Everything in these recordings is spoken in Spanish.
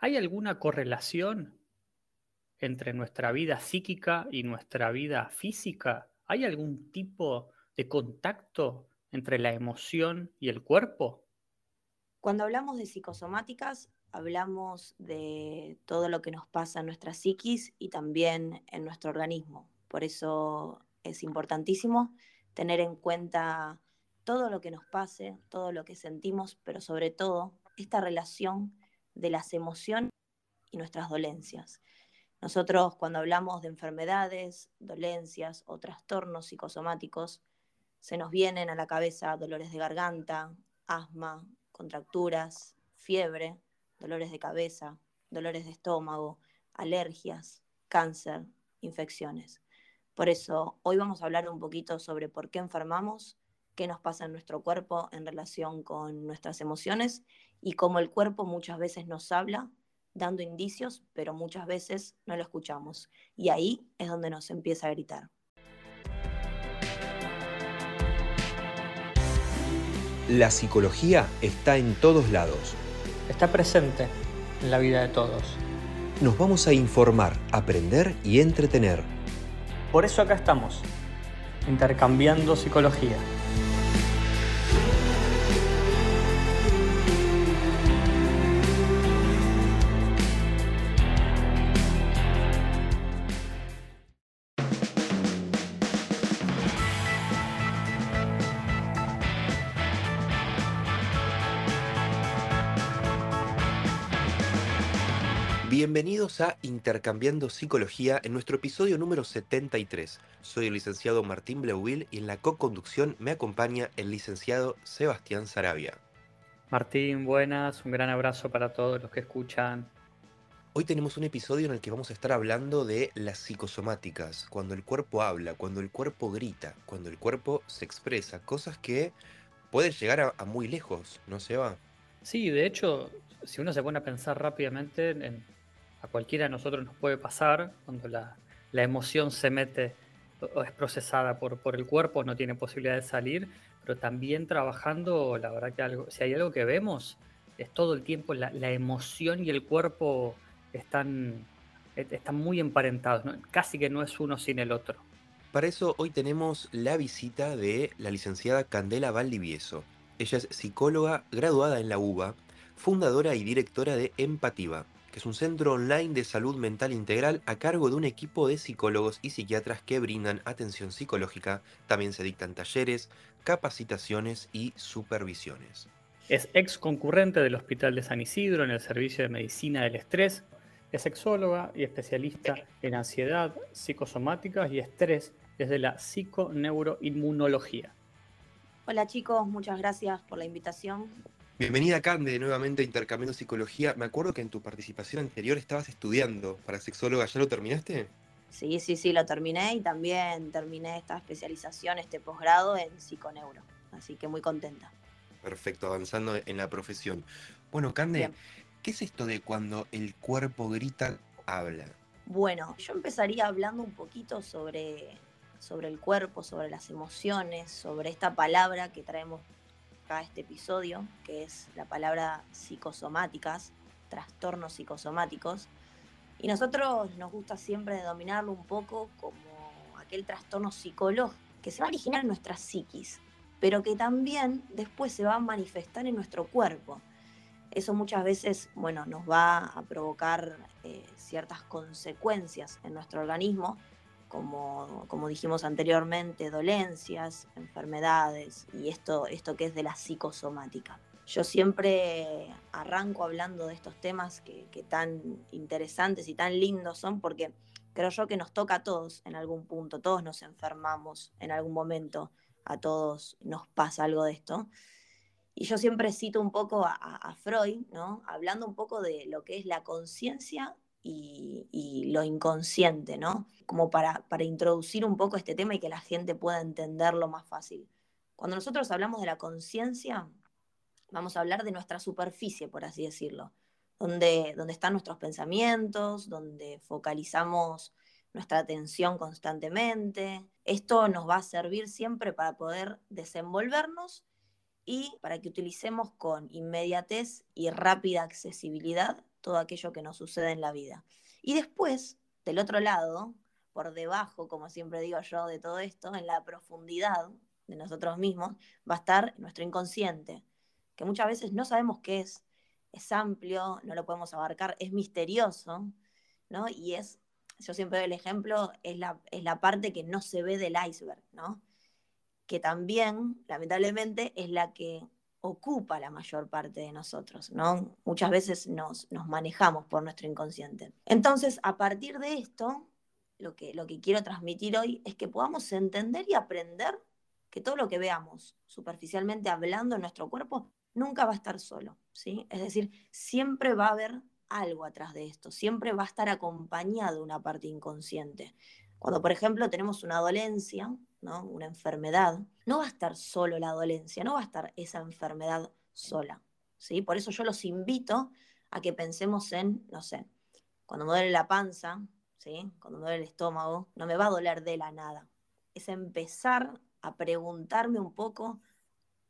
¿Hay alguna correlación entre nuestra vida psíquica y nuestra vida física? ¿Hay algún tipo de contacto entre la emoción y el cuerpo? Cuando hablamos de psicosomáticas, hablamos de todo lo que nos pasa en nuestra psiquis y también en nuestro organismo. Por eso es importantísimo tener en cuenta todo lo que nos pase, todo lo que sentimos, pero sobre todo esta relación de las emociones y nuestras dolencias. Nosotros cuando hablamos de enfermedades, dolencias o trastornos psicosomáticos, se nos vienen a la cabeza dolores de garganta, asma, contracturas, fiebre, dolores de cabeza, dolores de estómago, alergias, cáncer, infecciones. Por eso hoy vamos a hablar un poquito sobre por qué enfermamos, qué nos pasa en nuestro cuerpo en relación con nuestras emociones y cómo el cuerpo muchas veces nos habla dando indicios, pero muchas veces no lo escuchamos. Y ahí es donde nos empieza a gritar. La psicología está en todos lados. Está presente en la vida de todos. Nos vamos a informar, aprender y entretener. Por eso acá estamos, intercambiando psicología. Bienvenidos a Intercambiando Psicología en nuestro episodio número 73. Soy el licenciado Martín Bleuil y en la co-conducción me acompaña el licenciado Sebastián Sarabia. Martín, buenas, un gran abrazo para todos los que escuchan. Hoy tenemos un episodio en el que vamos a estar hablando de las psicosomáticas, cuando el cuerpo habla, cuando el cuerpo grita, cuando el cuerpo se expresa, cosas que pueden llegar a, muy lejos, ¿no se va? Sí, de hecho, si uno se pone a pensar rápidamente en a cualquiera de nosotros nos puede pasar cuando la, emoción se mete o es procesada por, por el cuerpo, no tiene posibilidad de salir, pero también trabajando, la verdad que algo, si hay algo que vemos, es todo el tiempo la, emoción y el cuerpo están, están muy emparentados, casi que no es uno sin el otro. Para eso hoy tenemos la visita de la licenciada Candela Valdivieso. Ella es psicóloga graduada en la UBA, fundadora y directora de Empativa, que es un centro online de salud mental integral a cargo de un equipo de psicólogos y psiquiatras que brindan atención psicológica. También se dictan talleres, capacitaciones y supervisiones. Es ex concurrente del Hospital de San Isidro en el Servicio de Medicina del Estrés. Es sexóloga y especialista en ansiedad, psicosomáticas y estrés desde la psiconeuroinmunología. Hola chicos, muchas gracias por la invitación. Bienvenida Cande, nuevamente a Intercambiando Psicología. Me acuerdo que en tu participación anterior estabas estudiando para sexóloga, ¿ya lo terminaste? Sí, sí, sí, lo terminé y también terminé esta especialización, este posgrado en psiconeuro. Así que muy contenta. Perfecto, avanzando en la profesión. Bueno, Cande, ¿qué es esto de cuando el cuerpo grita, habla? Bueno, yo empezaría hablando un poquito sobre, sobre el cuerpo, sobre las emociones, sobre esta palabra que traemos este episodio, que es la palabra psicosomáticas, trastornos psicosomáticos. Y nosotros nos gusta siempre denominarlo un poco como aquel trastorno psicológico que se va a originar en nuestra psiquis, pero que también después se va a manifestar en nuestro cuerpo. Eso muchas veces, bueno, nos va a provocar eh, ciertas consecuencias en nuestro organismo como, como dijimos anteriormente, dolencias, enfermedades y esto, esto que es de la psicosomática. Yo siempre arranco hablando de estos temas que, que tan interesantes y tan lindos son porque creo yo que nos toca a todos en algún punto, todos nos enfermamos en algún momento, a todos nos pasa algo de esto. Y yo siempre cito un poco a, a, Freud, ¿no? hablando un poco de lo que es la conciencia y, lo inconsciente, ¿no? Como para, para introducir un poco este tema y que la gente pueda entenderlo más fácil. Cuando nosotros hablamos de la conciencia, vamos a hablar de nuestra superficie, por así decirlo, donde, donde están nuestros pensamientos, donde focalizamos nuestra atención constantemente. Esto nos va a servir siempre para poder desenvolvernos y para que utilicemos con inmediatez y rápida accesibilidad todo aquello que nos sucede en la vida. Y después, del otro lado, por debajo, como siempre digo yo, de todo esto, en la profundidad de nosotros mismos, va a estar nuestro inconsciente, que muchas veces no sabemos qué es, es amplio, no lo podemos abarcar, es misterioso, ¿no? Y es, yo siempre doy el ejemplo, es la, es la parte que no se ve del iceberg, ¿no? Que también, lamentablemente, es la que ocupa la mayor parte de nosotros, ¿no? Muchas veces nos, nos manejamos por nuestro inconsciente. Entonces, a partir de esto, lo que, lo que quiero transmitir hoy es que podamos entender y aprender que todo lo que veamos superficialmente hablando en nuestro cuerpo nunca va a estar solo, ¿sí? Es decir, siempre va a haber algo atrás de esto, siempre va a estar acompañado una parte inconsciente. Cuando, por ejemplo, tenemos una dolencia, ¿no? una enfermedad, no va a estar solo la dolencia, no va a estar esa enfermedad sola. ¿sí? Por eso yo los invito a que pensemos en, no sé, cuando me duele la panza, ¿sí? cuando me duele el estómago, no me va a doler de la nada. Es empezar a preguntarme un poco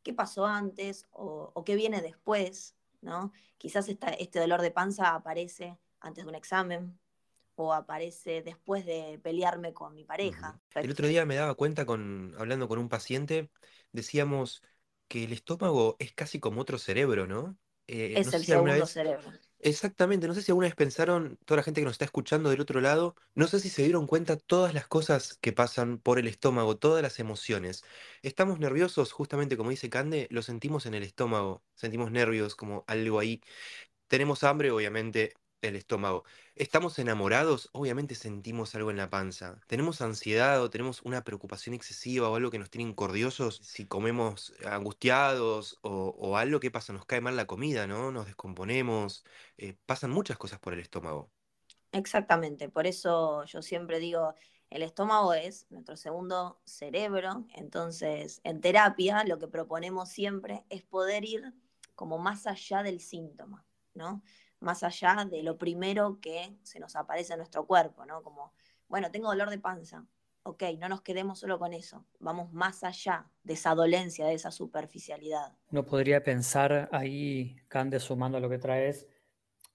qué pasó antes o, qué viene después, ¿no? Quizás este dolor de panza aparece antes de un examen o aparece después de pelearme con mi pareja. El otro día me daba cuenta con hablando con un paciente, decíamos que el estómago es casi como otro cerebro, ¿no? Eh, es el segundo cerebro. Exactamente, no sé si alguna vez pensaron, toda la gente que nos está escuchando del otro lado, no sé si se dieron cuenta todas las cosas que pasan por el estómago, todas las emociones. Estamos nerviosos, justamente como dice Cande, lo sentimos en el estómago, sentimos nervios, como algo ahí. Tenemos hambre, obviamente, el estómago. Estamos enamorados, obviamente sentimos algo en la panza. Tenemos ansiedad o tenemos una preocupación excesiva o algo que nos tiene incordiosos. Si comemos angustiados o, algo, ¿qué pasa? Nos cae mal la comida, ¿no? Nos descomponemos. Eh, pasan muchas cosas por el estómago. Exactamente, por eso yo siempre digo, el estómago es nuestro segundo cerebro, entonces en terapia lo que proponemos siempre es poder ir como más allá del síntoma, ¿no? Más allá de lo primero que se nos aparece en nuestro cuerpo, ¿no? Como, bueno, tengo dolor de panza. Ok, no nos quedemos solo con eso, vamos más allá de esa dolencia, de esa superficialidad. No podría pensar ahí, Cande, sumando a lo que traes,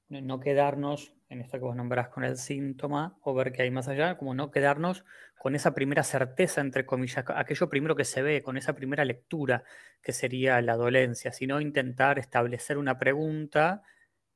no quedarnos en esto que vos nombrás con el síntoma o ver qué hay más allá, como no quedarnos con esa primera certeza, entre comillas, aquello primero que se ve, con esa primera lectura que sería la dolencia, sino intentar establecer una pregunta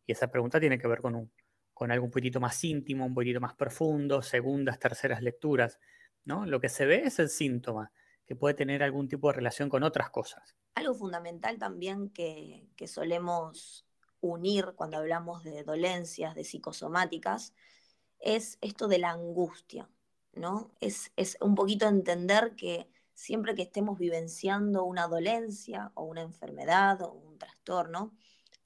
y esa pregunta tiene que ver con, un, con algo un más íntimo, un poquito más profundo, segundas, terceras lecturas. ¿no? Lo que se ve es el síntoma, que puede tener algún tipo de relación con otras cosas. Algo fundamental también que, solemos unir cuando hablamos de dolencias, de psicosomáticas, es esto de la angustia, ¿no? Es, es, un poquito entender que siempre que estemos vivenciando una dolencia o una enfermedad o un trastorno,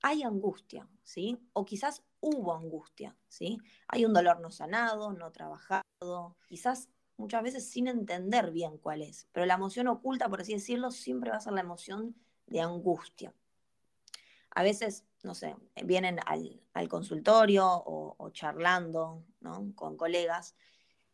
hay angustia, ¿sí? O quizás hubo angustia, ¿sí? Hay un dolor no sanado, no trabajado, quizás muchas veces sin entender bien cuál es, pero la emoción oculta, por así decirlo, siempre va a ser la emoción de angustia. A veces, no sé, vienen al, consultorio o, charlando ¿no? con colegas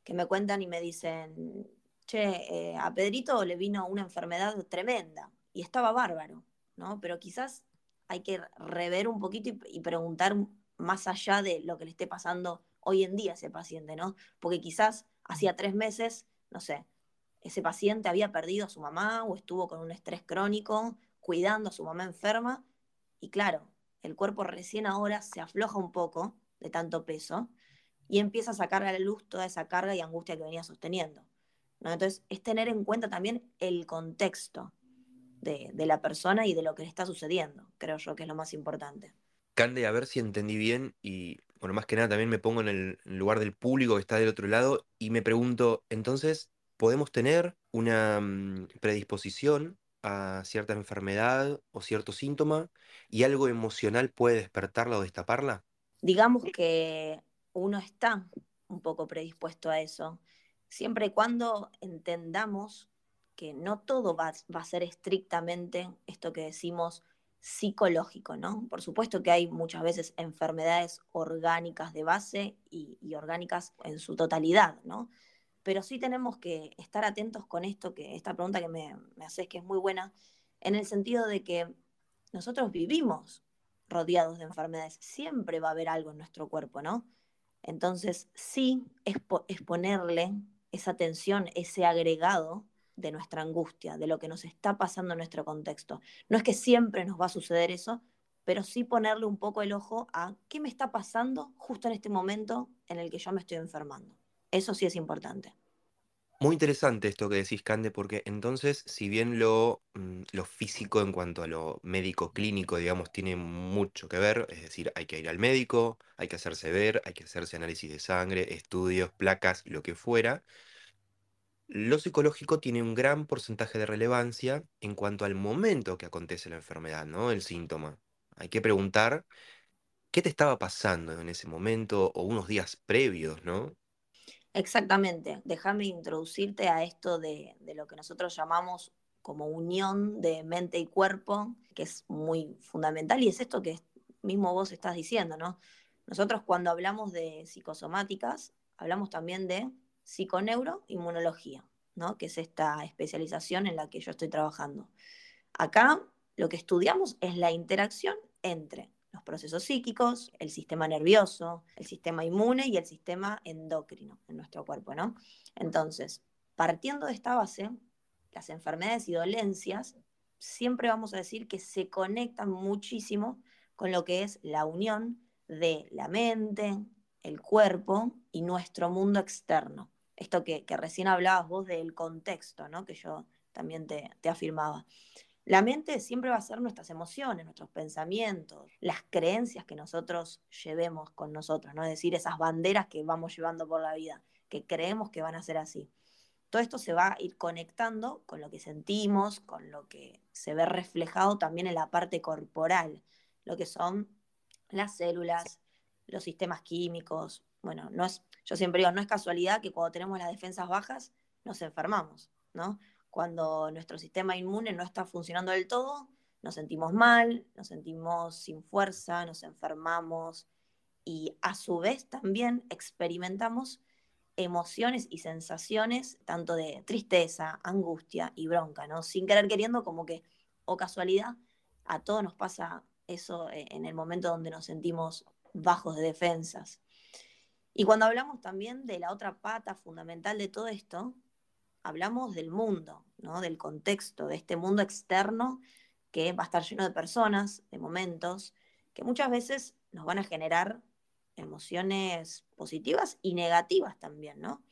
que me cuentan y me dicen, che, eh, a Pedrito le vino una enfermedad tremenda y estaba bárbaro, ¿no? Pero quizás hay que rever un poquito y, preguntar más allá de lo que le esté pasando hoy en día a ese paciente, ¿no? Porque quizás hacía tres meses, no sé, ese paciente había perdido a su mamá o estuvo con un estrés crónico, cuidando a su mamá enferma, y claro, el cuerpo recién ahora se afloja un poco de tanto peso y empieza a sacar a la luz toda esa carga y angustia que venía sosteniendo. ¿no? Entonces, es tener en cuenta también el contexto, de, la persona y de lo que le está sucediendo, creo yo que es lo más importante. Cande, a ver si entendí bien y, bueno, más que nada también me pongo en el lugar del público que está del otro lado y me pregunto, entonces, ¿podemos tener una mm, predisposición a cierta enfermedad o cierto síntoma y algo emocional puede despertarla o destaparla? Digamos que uno está un poco predispuesto a eso, siempre y cuando entendamos que no todo va, a ser estrictamente esto que decimos psicológico, ¿no? Por supuesto que hay muchas veces enfermedades orgánicas de base y, orgánicas en su totalidad, ¿no? Pero sí tenemos que estar atentos con esto, que esta pregunta que me, me haces que es muy buena, en el sentido de que nosotros vivimos rodeados de enfermedades. Siempre va a haber algo en nuestro cuerpo, ¿no? Entonces, sí es, es ponerle esa atención, ese agregado de nuestra angustia, de lo que nos está pasando en nuestro contexto. No es que siempre nos va a suceder eso, pero sí ponerle un poco el ojo a qué me está pasando justo en este momento en el que yo me estoy enfermando. Eso sí es importante. Muy interesante esto que decís, Cande, porque entonces, si bien lo, mm, lo físico en cuanto a lo médico clínico, digamos, tiene mucho que ver, es decir, hay que ir al médico, hay que hacerse ver, hay que hacerse análisis de sangre, estudios, placas, lo que fuera, lo psicológico tiene un gran porcentaje de relevancia en cuanto al momento que acontece la enfermedad, ¿no? El síntoma. Hay que preguntar qué te estaba pasando en ese momento o unos días previos, ¿no? Exactamente. Déjame introducirte a esto de, lo que nosotros llamamos como unión de mente y cuerpo, que es muy fundamental y es esto que mismo vos estás diciendo, ¿no? Nosotros cuando hablamos de psicosomáticas, hablamos también de psiconeuroinmunología, ¿no? que es esta especialización en la que yo estoy trabajando. Acá lo que estudiamos es la interacción entre los procesos psíquicos, el sistema nervioso, el sistema inmune y el sistema endocrino en nuestro cuerpo, ¿no? Entonces, partiendo de esta base, las enfermedades y dolencias siempre vamos a decir que se conectan muchísimo con lo que es la unión de la mente, el cuerpo y nuestro mundo externo. Esto que, recién hablabas vos del contexto, ¿no? Que yo también te, afirmaba. La mente siempre va a ser nuestras emociones, nuestros pensamientos, las creencias que nosotros llevemos con nosotros, ¿no? Es decir, esas banderas que vamos llevando por la vida, que creemos que van a ser así. Todo esto se va a ir conectando con lo que sentimos, con lo que se ve reflejado también en la parte corporal, lo que son las células, los sistemas químicos. Bueno, no es, yo siempre digo, no es casualidad que cuando tenemos las defensas bajas nos enfermamos, ¿no? Cuando nuestro sistema inmune no está funcionando del todo, nos sentimos mal, nos sentimos sin fuerza, nos enfermamos y a su vez también experimentamos emociones y sensaciones tanto de tristeza, angustia y bronca, ¿no? Sin querer queriendo como que, o casualidad, a todos nos pasa eso eh, en el momento donde nos sentimos bajos de defensas. Y cuando hablamos también de la otra pata fundamental de todo esto, hablamos del mundo, ¿no? del contexto, de este mundo externo que va a estar lleno de personas, de momentos, que muchas veces nos van a generar emociones positivas y negativas también, ¿no?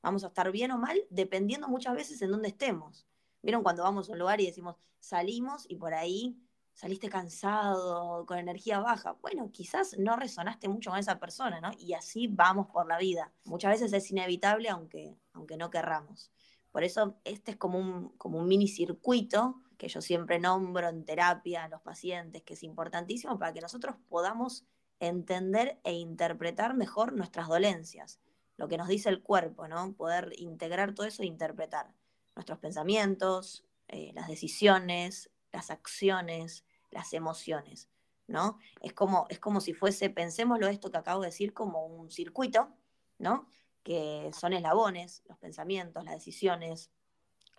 Vamos a estar bien o mal dependiendo muchas veces en dónde estemos. ¿Vieron cuando vamos a un lugar y decimos, salimos y por ahí saliste cansado, con energía baja? Bueno, quizás no resonaste mucho con esa persona, ¿no? Y así vamos por la vida. Muchas veces es inevitable aunque, aunque no querramos. Por eso este es como un, como un mini circuito que yo siempre nombro en terapia a los pacientes, que es importantísimo para que nosotros podamos entender e interpretar mejor nuestras dolencias, lo que nos dice el cuerpo, ¿no? Poder integrar todo eso e interpretar nuestros pensamientos, eh, las decisiones, las acciones, las emociones, ¿no? Es como, es como si fuese, pensémoslo esto que acabo de decir, como un circuito, ¿no? que son eslabones, los pensamientos, las decisiones,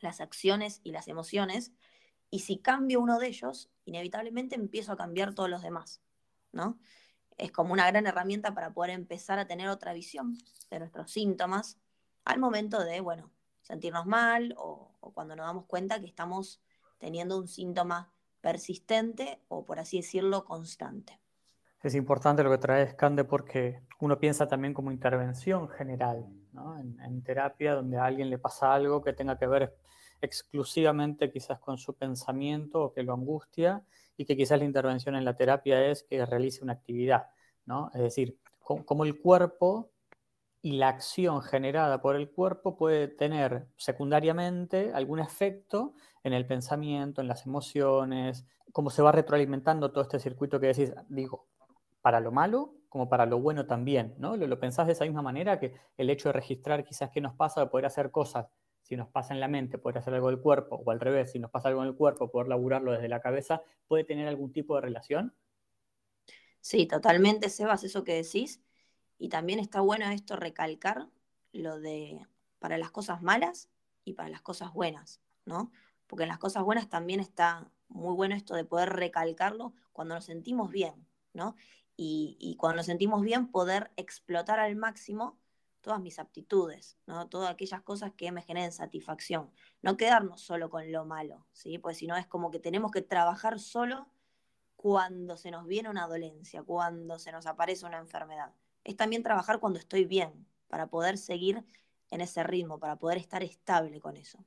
las acciones y las emociones, y si cambio uno de ellos, inevitablemente empiezo a cambiar todos los demás, ¿no? Es como una gran herramienta para poder empezar a tener otra visión de nuestros síntomas al momento de, bueno, sentirnos mal o, o cuando nos damos cuenta que estamos teniendo un síntoma persistente o, por así decirlo, constante. Es importante lo que trae Scande porque uno piensa también como intervención general, ¿no? en, terapia, donde a alguien le pasa algo que tenga que ver exclusivamente quizás con su pensamiento o que lo angustia y que quizás la intervención en la terapia es que realice una actividad, ¿no? Es decir, como el cuerpo y la acción generada por el cuerpo puede tener secundariamente algún efecto en el pensamiento, en las emociones, cómo se va retroalimentando todo este circuito que decís, digo, para lo malo como para lo bueno también, ¿no? ¿Lo, pensás de esa misma manera que el hecho de registrar quizás qué nos pasa, de poder hacer cosas, si nos pasa en la mente, poder hacer algo del cuerpo, o al revés, si nos pasa algo en el cuerpo, poder laburarlo desde la cabeza, puede tener algún tipo de relación? Sí, totalmente, Sebas, eso que decís. Y también está bueno esto recalcar lo de para las cosas malas y para las cosas buenas, ¿no? Porque en las cosas buenas también está muy bueno esto de poder recalcarlo cuando nos sentimos bien, ¿no? Y, y cuando nos sentimos bien, poder explotar al máximo todas mis aptitudes, ¿no? Todas aquellas cosas que me generen satisfacción. No quedarnos solo con lo malo, ¿sí? Pues si no es como que tenemos que trabajar solo cuando se nos viene una dolencia, cuando se nos aparece una enfermedad. Es también trabajar cuando estoy bien, para poder seguir en ese ritmo, para poder estar estable con eso.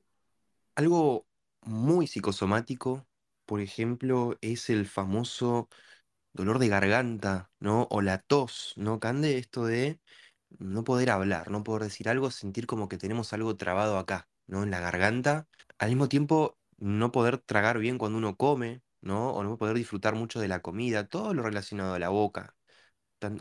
Algo muy psicosomático, por ejemplo, es el famoso dolor de garganta, ¿no? O la tos, ¿no, Cande? Esto de no poder hablar, no poder decir algo, sentir como que tenemos algo trabado acá, ¿no? En la garganta. Al mismo tiempo, no poder tragar bien cuando uno come, ¿no? O no poder disfrutar mucho de la comida, todo lo relacionado a la boca.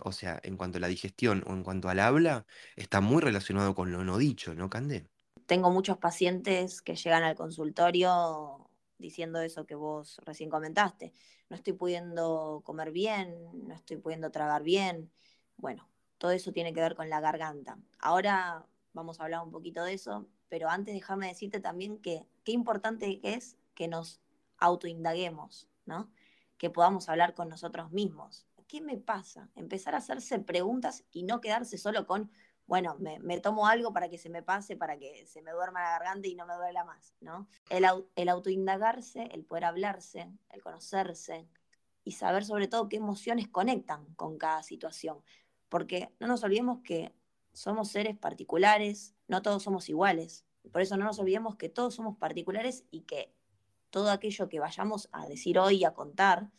O sea, en cuanto a la digestión o en cuanto al habla, está muy relacionado con lo no dicho, ¿no, Cande? Tengo muchos pacientes que llegan al consultorio diciendo eso que vos recién comentaste. No estoy pudiendo comer bien, no estoy pudiendo tragar bien. Bueno, todo eso tiene que ver con la garganta. Ahora vamos a hablar un poquito de eso, pero antes déjame decirte también que qué importante es que nos autoindaguemos, ¿no? Que podamos hablar con nosotros mismos. ¿Qué me pasa? Empezar a hacerse preguntas y no quedarse solo con, bueno, me, tomo algo para que se me pase, para que se me duerma la garganta y no me duela más, ¿no? El, el autoindagarse, el poder hablarse, el conocerse y saber sobre todo qué emociones conectan con cada situación porque no nos olvidemos que somos seres particulares, no todos somos iguales. Por eso no nos olvidemos que todos somos particulares y que todo aquello que vayamos a decir hoy, a contar,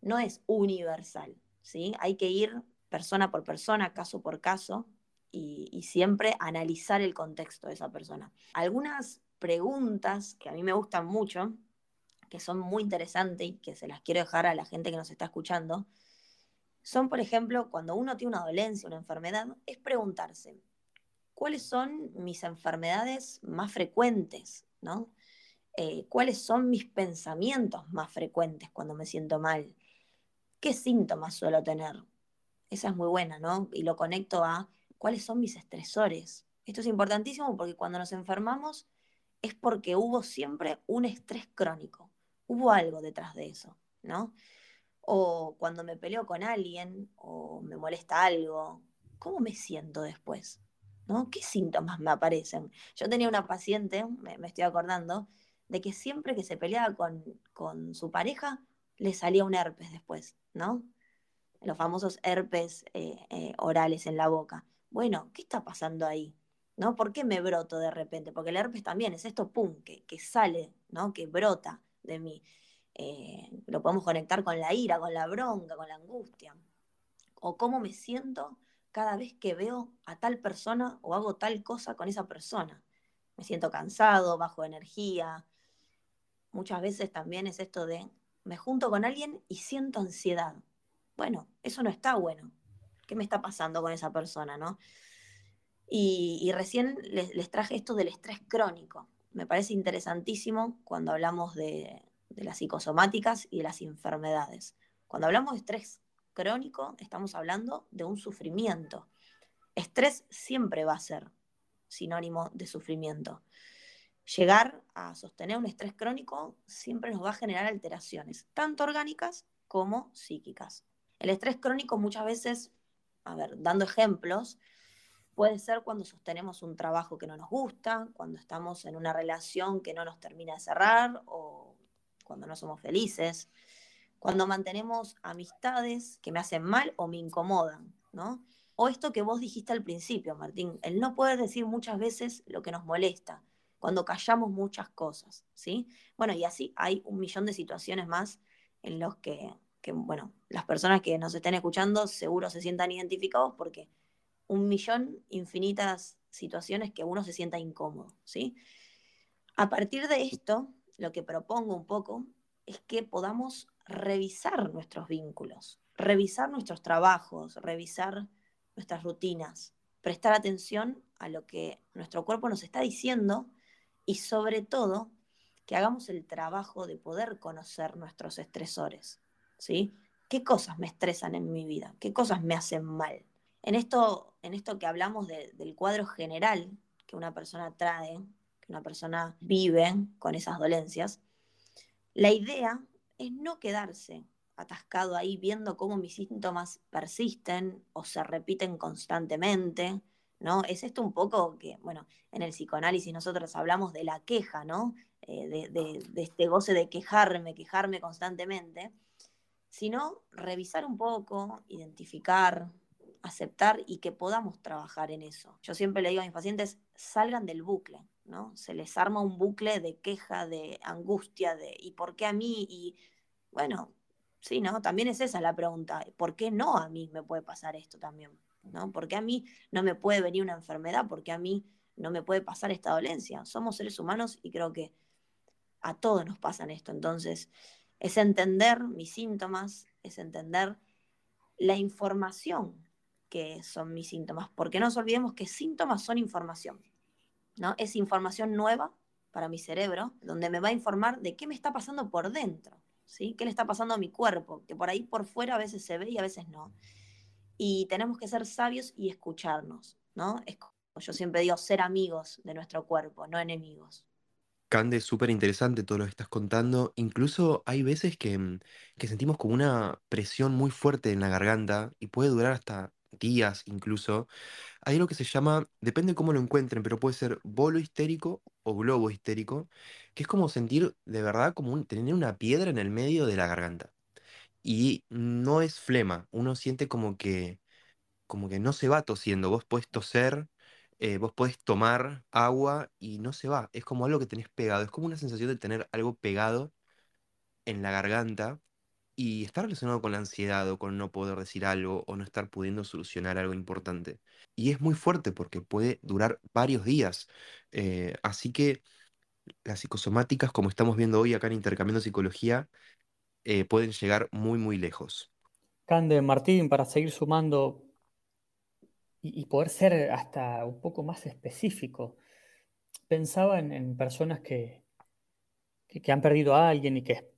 no es universal. ¿sí? Hay que ir persona por persona, caso por caso, y, siempre analizar el contexto de esa persona. Algunas preguntas que a mí me gustan mucho, que son muy interesantes y que se las quiero dejar a la gente que nos está escuchando, son, por ejemplo, cuando uno tiene una dolencia, una enfermedad, es preguntarse, ¿cuáles son mis enfermedades más frecuentes? ¿no? Eh, ¿Cuáles son mis pensamientos más frecuentes cuando me siento mal? ¿Qué síntomas suelo tener? Esa es muy buena, ¿no? Y lo conecto a cuáles son mis estresores. Esto es importantísimo porque cuando nos enfermamos es porque hubo siempre un estrés crónico, hubo algo detrás de eso, ¿no? o cuando me peleo con alguien o me molesta algo, ¿cómo me siento después? ¿Qué síntomas me aparecen? Yo tenía una paciente, me, estoy acordando, de que siempre que se peleaba con, su pareja, le salía un herpes después, ¿no? Los famosos herpes eh, eh, orales en la boca. Bueno, ¿qué está pasando ahí? ¿No? ¿Por qué me broto de repente? Porque el herpes también es esto, pum, que, que sale, ¿no? Que brota de mí. Eh, lo podemos conectar con la ira, con la bronca, con la angustia. O cómo me siento cada vez que veo a tal persona o hago tal cosa con esa persona. Me siento cansado, bajo energía. Muchas veces también es esto de, me junto con alguien y siento ansiedad. Bueno, eso no está bueno. ¿Qué me está pasando con esa persona, no? Y, recién les traje esto del estrés crónico. Me parece interesantísimo cuando hablamos de, de las psicosomáticas y de las enfermedades. Cuando hablamos de estrés crónico, estamos hablando de un sufrimiento. Estrés siempre va a ser sinónimo de sufrimiento. Llegar a sostener un estrés crónico siempre nos va a generar alteraciones, tanto orgánicas como psíquicas. El estrés crónico muchas veces, a ver, dando ejemplos, puede ser cuando sostenemos un trabajo que no nos gusta, cuando estamos en una relación que no nos termina de cerrar o cuando no somos felices, cuando mantenemos amistades que me hacen mal o me incomodan, ¿no? O esto que vos dijiste al principio, Martín, el no poder decir muchas veces lo que nos molesta, cuando callamos muchas cosas, ¿sí? Bueno, y así hay un millón de situaciones más en los que, bueno, las personas que nos estén escuchando seguro se sientan identificados porque un millón infinitas situaciones que uno se sienta incómodo, ¿sí? A partir de esto, lo que propongo un poco es que podamos revisar nuestros vínculos, revisar nuestros trabajos, revisar nuestras rutinas, prestar atención a lo que nuestro cuerpo nos está diciendo y sobre todo que hagamos el trabajo de poder conocer nuestros estresores, ¿sí? ¿Qué cosas me estresan en mi vida? ¿Qué cosas me hacen mal? En esto, en esto que hablamos del cuadro general que una persona trae una persona vive con esas dolencias, la idea es no quedarse atascado ahí viendo cómo mis síntomas persisten o se repiten constantemente, ¿no? Es esto un poco que, bueno, en el psicoanálisis nosotros hablamos de la queja, ¿no? Eh, de, de, este goce de quejarme, quejarme constantemente, sino revisar un poco, identificar, aceptar y que podamos trabajar en eso. Yo siempre le digo a mis pacientes, salgan del bucle, ¿no? Se les arma un bucle de queja, de angustia, de ¿y por qué a mí? Y bueno, sí, ¿no? También es esa la pregunta, ¿por qué no a mí me puede pasar esto también? ¿No? ¿Por qué a mí no me puede venir una enfermedad? ¿Por qué a mí no me puede pasar esta dolencia? Somos seres humanos y creo que a todos nos pasan esto. Entonces, es entender mis síntomas, es entender la información que son mis síntomas, porque no nos olvidemos que síntomas son información, ¿no? Es información nueva para mi cerebro, donde me va a informar de qué me está pasando por dentro, ¿sí? ¿Qué le está pasando a mi cuerpo? Que por ahí por fuera a veces se ve y a veces no. Y tenemos que ser sabios y escucharnos, ¿no? Es como yo siempre digo, ser amigos de nuestro cuerpo, no enemigos. Cande, súper interesante todo lo que estás contando. Incluso hay veces que, mm, que sentimos como una presión muy fuerte en la garganta y puede durar hasta días incluso. Hay algo que se llama, depende cómo lo encuentren, pero puede ser bolo histérico o globo histérico, que es como sentir de verdad como tener una piedra en el medio de la garganta. Y no es flema, uno siente como que, como que no se va tosiendo. Vos podés toser, eh, vos podés tomar agua y no se va. Es como algo que tenés pegado. Es como una sensación de tener algo pegado en la garganta y está relacionado con la ansiedad o con no poder decir algo o no estar pudiendo solucionar algo importante. Y es muy fuerte porque puede durar varios días. Eh, así que las psicosomáticas, como estamos viendo hoy acá en Intercambiando Psicología, eh, pueden llegar muy, muy lejos. Cande, Martín, para seguir sumando y, poder ser hasta un poco más específico, pensaba en, personas que, que, han perdido a alguien y que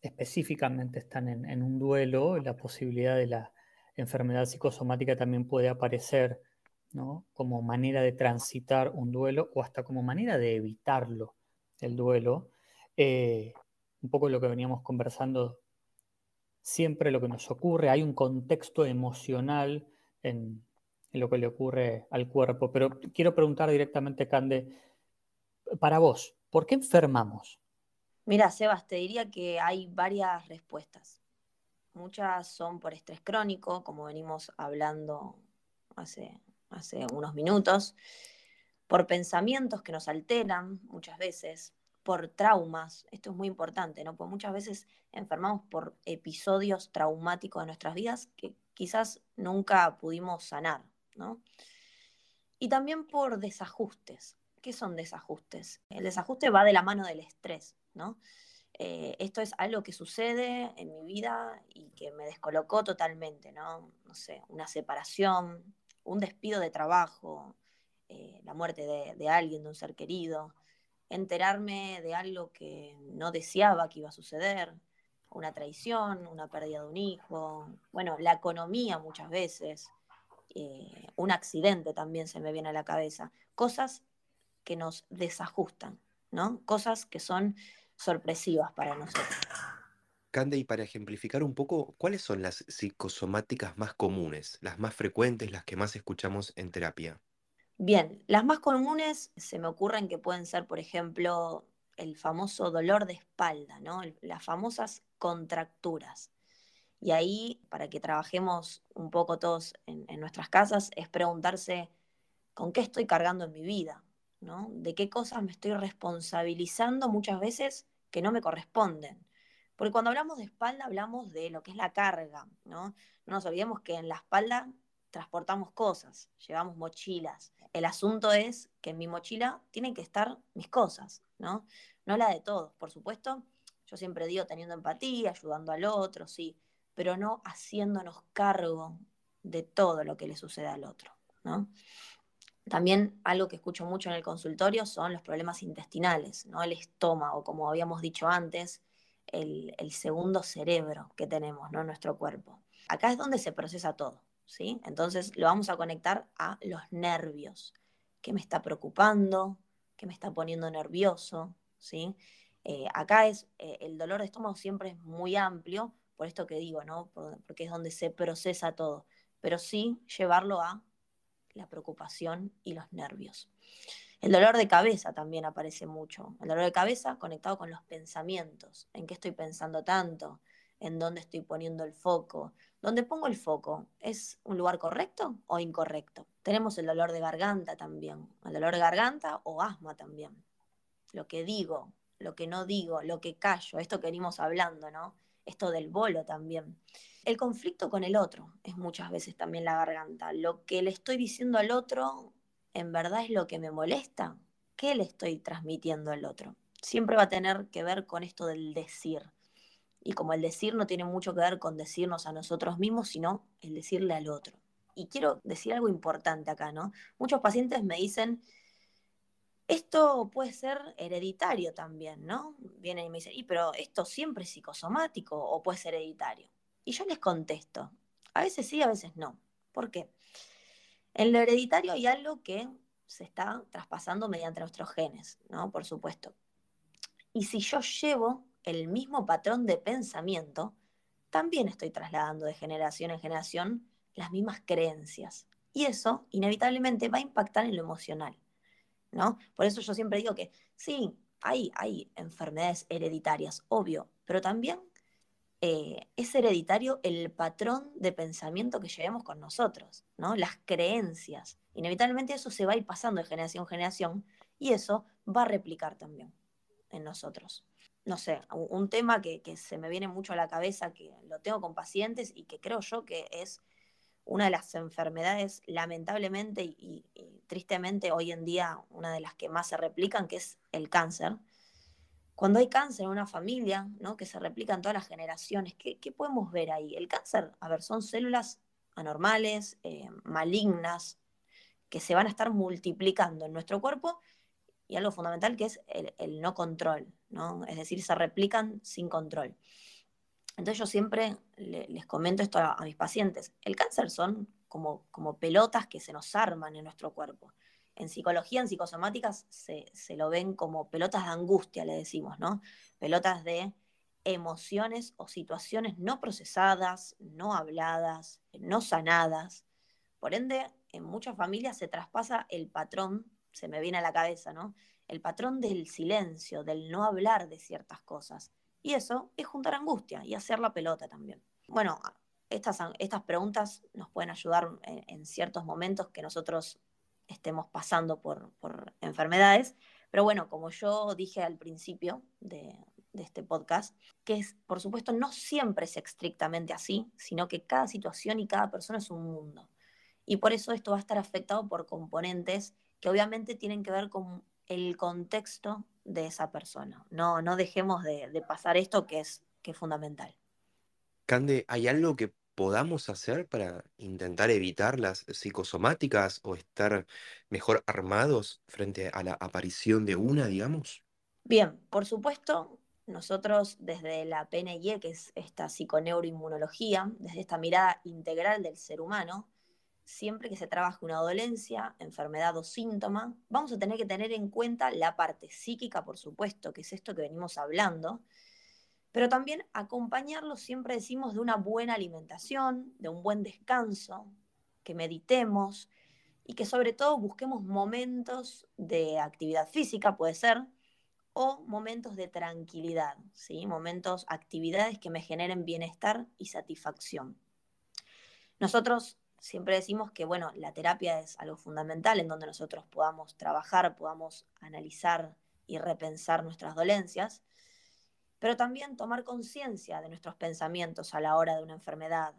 específicamente están en, un duelo, la posibilidad de la enfermedad psicosomática también puede aparecer ¿no? como manera de transitar un duelo o hasta como manera de evitarlo, el duelo. Eh, un poco lo que veníamos conversando, siempre lo que nos ocurre, hay un contexto emocional en, lo que le ocurre al cuerpo, pero quiero preguntar directamente, Cande, para vos, ¿por qué enfermamos? Mira, Sebas, te diría que hay varias respuestas. Muchas son por estrés crónico, como venimos hablando hace, hace unos minutos, por pensamientos que nos alteran muchas veces, por traumas, esto es muy importante, ¿no? Porque muchas veces enfermamos por episodios traumáticos de nuestras vidas que quizás nunca pudimos sanar, ¿no? Y también por desajustes. ¿Qué son desajustes? El desajuste va de la mano del estrés. ¿no? Eh, esto es algo que sucede en mi vida y que me descolocó totalmente, ¿no? No sé, una separación, un despido de trabajo, eh, la muerte de, de, alguien, de un ser querido, enterarme de algo que no deseaba que iba a suceder, una traición, una pérdida de un hijo, bueno, la economía muchas veces, eh, un accidente también se me viene a la cabeza, cosas que nos desajustan, ¿no? Cosas que son sorpresivas para nosotros. Cande, y para ejemplificar un poco, ¿cuáles son las psicosomáticas más comunes, las más frecuentes, las que más escuchamos en terapia? Bien, las más comunes se me ocurren que pueden ser, por ejemplo, el famoso dolor de espalda, ¿no? Las famosas contracturas. Y ahí, para que trabajemos un poco todos en, nuestras casas, es preguntarse con qué estoy cargando en mi vida, ¿no? De qué cosas me estoy responsabilizando muchas veces que no me corresponden. Porque cuando hablamos de espalda hablamos de lo que es la carga, ¿no? No nos olvidemos que en la espalda transportamos cosas, llevamos mochilas. El asunto es que en mi mochila tienen que estar mis cosas, ¿no? No la de todos, por supuesto. Yo siempre digo teniendo empatía, ayudando al otro, sí, pero no haciéndonos cargo de todo lo que le sucede al otro, ¿no? También algo que escucho mucho en el consultorio son los problemas intestinales, ¿no? El estómago, como habíamos dicho antes, el, segundo cerebro que tenemos, ¿no? Nuestro cuerpo. Acá es donde se procesa todo, ¿sí? Entonces lo vamos a conectar a los nervios. ¿Qué me está preocupando? ¿Qué me está poniendo nervioso? ¿Sí? Eh, acá es, eh, el dolor de estómago siempre es muy amplio por esto que digo, ¿no? porque es donde se procesa todo, pero sí llevarlo a la preocupación y los nervios. El dolor de cabeza también aparece mucho. El dolor de cabeza conectado con los pensamientos. ¿En qué estoy pensando tanto? ¿En dónde estoy poniendo el foco? ¿Dónde pongo el foco? ¿Es un lugar correcto o incorrecto? Tenemos el dolor de garganta también. El dolor de garganta o asma también. Lo que digo, lo que no digo, lo que callo, esto que venimos hablando, ¿no? Esto del bolo también. El conflicto con el otro es muchas veces también la garganta. Lo que le estoy diciendo al otro en verdad es lo que me molesta, ¿qué le estoy transmitiendo al otro? Siempre va a tener que ver con esto del decir. Y como el decir no tiene mucho que ver con decirnos a nosotros mismos, sino el decirle al otro. Y quiero decir algo importante acá, ¿no? Muchos pacientes me dicen, esto puede ser hereditario también, ¿no? Vienen y me dicen, y pero esto siempre es psicosomático o puede ser hereditario. Y yo les contesto, a veces sí, a veces no. ¿Por qué? En lo hereditario hay algo que se está traspasando mediante nuestros genes, ¿no? Por supuesto. Y si yo llevo el mismo patrón de pensamiento, también estoy trasladando de generación en generación las mismas creencias. Y eso inevitablemente va a impactar en lo emocional, ¿no? Por eso yo siempre digo que sí, hay, hay enfermedades hereditarias, obvio, pero también eh, es hereditario el patrón de pensamiento que llevemos con nosotros, ¿no? Las creencias. Inevitablemente eso se va a ir pasando de generación en generación y eso va a replicar también en nosotros. No sé, un tema que, se me viene mucho a la cabeza, que lo tengo con pacientes y que creo yo que es una de las enfermedades, lamentablemente y tristemente hoy en día, una de las que más se replican, que es el cáncer cuando hay cáncer en una familia, ¿no? que se replica en todas las generaciones, ¿qué, podemos ver ahí? El cáncer, a ver, son células anormales, eh, malignas, que se van a estar multiplicando en nuestro cuerpo y algo fundamental que es el, no control, ¿no? es decir, se replican sin control. Entonces yo siempre les comento esto a, mis pacientes, el cáncer son como, como pelotas que se nos arman en nuestro cuerpo en psicología, en psicosomáticas, se, lo ven como pelotas de angustia, le decimos, ¿no? Pelotas de emociones o situaciones no procesadas, no habladas, no sanadas. Por ende, en muchas familias se traspasa el patrón, se me viene a la cabeza, ¿no? El patrón del silencio, del no hablar de ciertas cosas. Y eso es juntar angustia y hacer la pelota también. Bueno, estas, estas preguntas nos pueden ayudar en ciertos momentos que nosotros estemos pasando por, enfermedades. Pero bueno, como yo dije al principio de, este podcast, que es, por supuesto, no siempre es estrictamente así, sino que cada situación y cada persona es un mundo. Y por eso esto va a estar afectado por componentes que obviamente tienen que ver con el contexto de esa persona. No, no dejemos de, de pasar esto que es, que es fundamental. Cande, ¿hay algo que podamos hacer para intentar evitar las psicosomáticas o estar mejor armados frente a la aparición de una, digamos? Bien, por supuesto, nosotros desde la PNIE, que es esta psiconeuroinmunología, desde esta mirada integral del ser humano, siempre que se trabaje una dolencia, enfermedad o síntoma, vamos a tener que tener en cuenta la parte psíquica, por supuesto, que es esto que venimos hablando, pero también acompañarlo, siempre decimos, de una buena alimentación, de un buen descanso, que meditemos y que sobre todo busquemos momentos de actividad física, puede ser, o momentos de tranquilidad, ¿sí? momentos, actividades que me generen bienestar y satisfacción. Nosotros siempre decimos que, bueno, la terapia es algo fundamental en donde nosotros podamos trabajar, podamos analizar y repensar nuestras dolencias, pero también tomar conciencia de nuestros pensamientos a la hora de una enfermedad,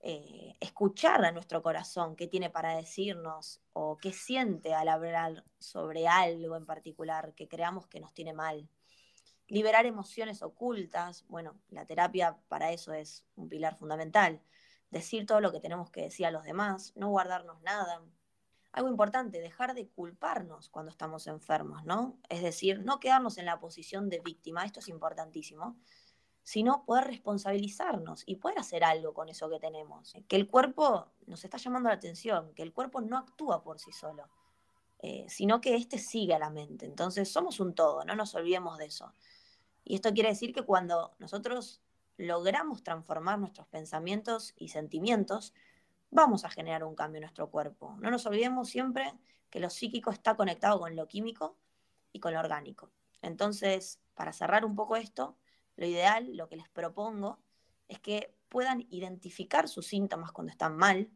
eh, escuchar a nuestro corazón qué tiene para decirnos o qué siente al hablar sobre algo en particular que creamos que nos tiene mal. Liberar emociones ocultas, bueno, la terapia para eso es un pilar fundamental. Decir todo lo que tenemos que decir a los demás, no guardarnos nada, algo importante, dejar de culparnos cuando estamos enfermos, ¿no? Es decir, no quedarnos en la posición de víctima, esto es importantísimo, sino poder responsabilizarnos y poder hacer algo con eso que tenemos. Que el cuerpo nos está llamando la atención, que el cuerpo no actúa por sí solo, eh, sino que éste sigue a la mente. Entonces somos un todo, no nos olvidemos de eso. Y esto quiere decir que cuando nosotros logramos transformar nuestros pensamientos y sentimientos, vamos a generar un cambio en nuestro cuerpo. No nos olvidemos siempre que lo psíquico está conectado con lo químico y con lo orgánico. Entonces, para cerrar un poco esto, lo ideal, lo que les propongo, es que puedan identificar sus síntomas cuando están mal,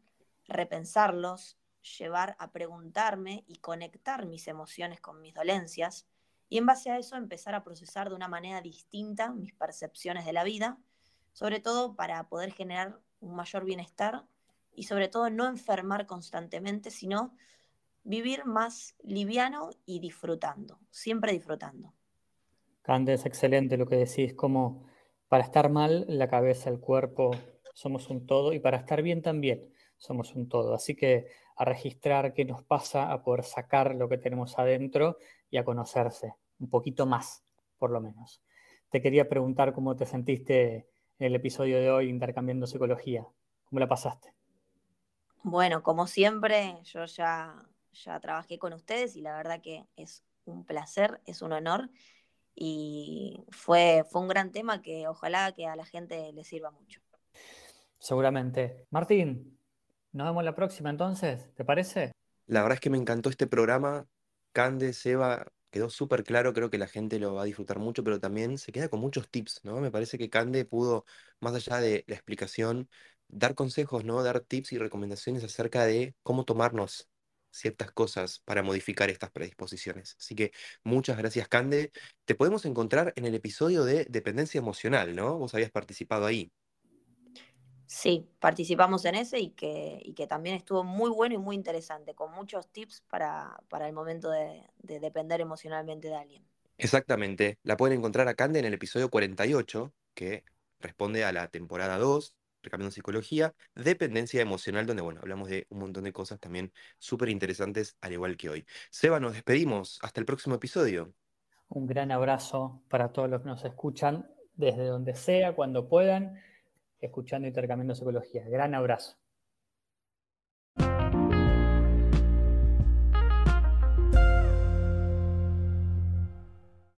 repensarlos, llevar a preguntarme y conectar mis emociones con mis dolencias, y en base a eso empezar a procesar de una manera distinta mis percepciones de la vida, sobre todo para poder generar un mayor bienestar y sobre todo no enfermar constantemente, sino vivir más liviano y disfrutando, siempre disfrutando. Cande, es excelente lo que decís, como para estar mal, la cabeza, el cuerpo, somos un todo y para estar bien también somos un todo. Así que a registrar qué nos pasa, a poder sacar lo que tenemos adentro y a conocerse un poquito más, por lo menos. Te quería preguntar cómo te sentiste en el episodio de hoy intercambiando psicología. ¿Cómo la pasaste? Bueno, como siempre, yo ya, ya trabajé con ustedes y la verdad que es un placer, es un honor y fue, fue un gran tema que ojalá que a la gente le sirva mucho. Seguramente. Martín, nos vemos la próxima entonces, ¿te parece? La verdad es que me encantó este programa. Cande, Seba, quedó súper claro, creo que la gente lo va a disfrutar mucho, pero también se queda con muchos tips, ¿no? Me parece que Cande pudo, más allá de la explicación, dar consejos, ¿no? Dar tips y recomendaciones acerca de cómo tomarnos ciertas cosas para modificar estas predisposiciones. Así que muchas gracias, Cande. Te podemos encontrar en el episodio de dependencia emocional, ¿no? Vos habías participado ahí. Sí, participamos en ese y que, que también estuvo muy bueno y muy interesante, con muchos tips para, el momento de, depender emocionalmente de alguien. Exactamente, la pueden encontrar a Cande en el episodio 48, que responde a la temporada 2, Recambiando Psicología, Dependencia Emocional, donde, bueno, hablamos de un montón de cosas también súper interesantes, al igual que hoy. Seba, nos despedimos. Hasta el próximo episodio. Un gran abrazo para todos los que nos escuchan, desde donde sea, cuando puedan escuchando Intercambiando Psicología. Gran abrazo.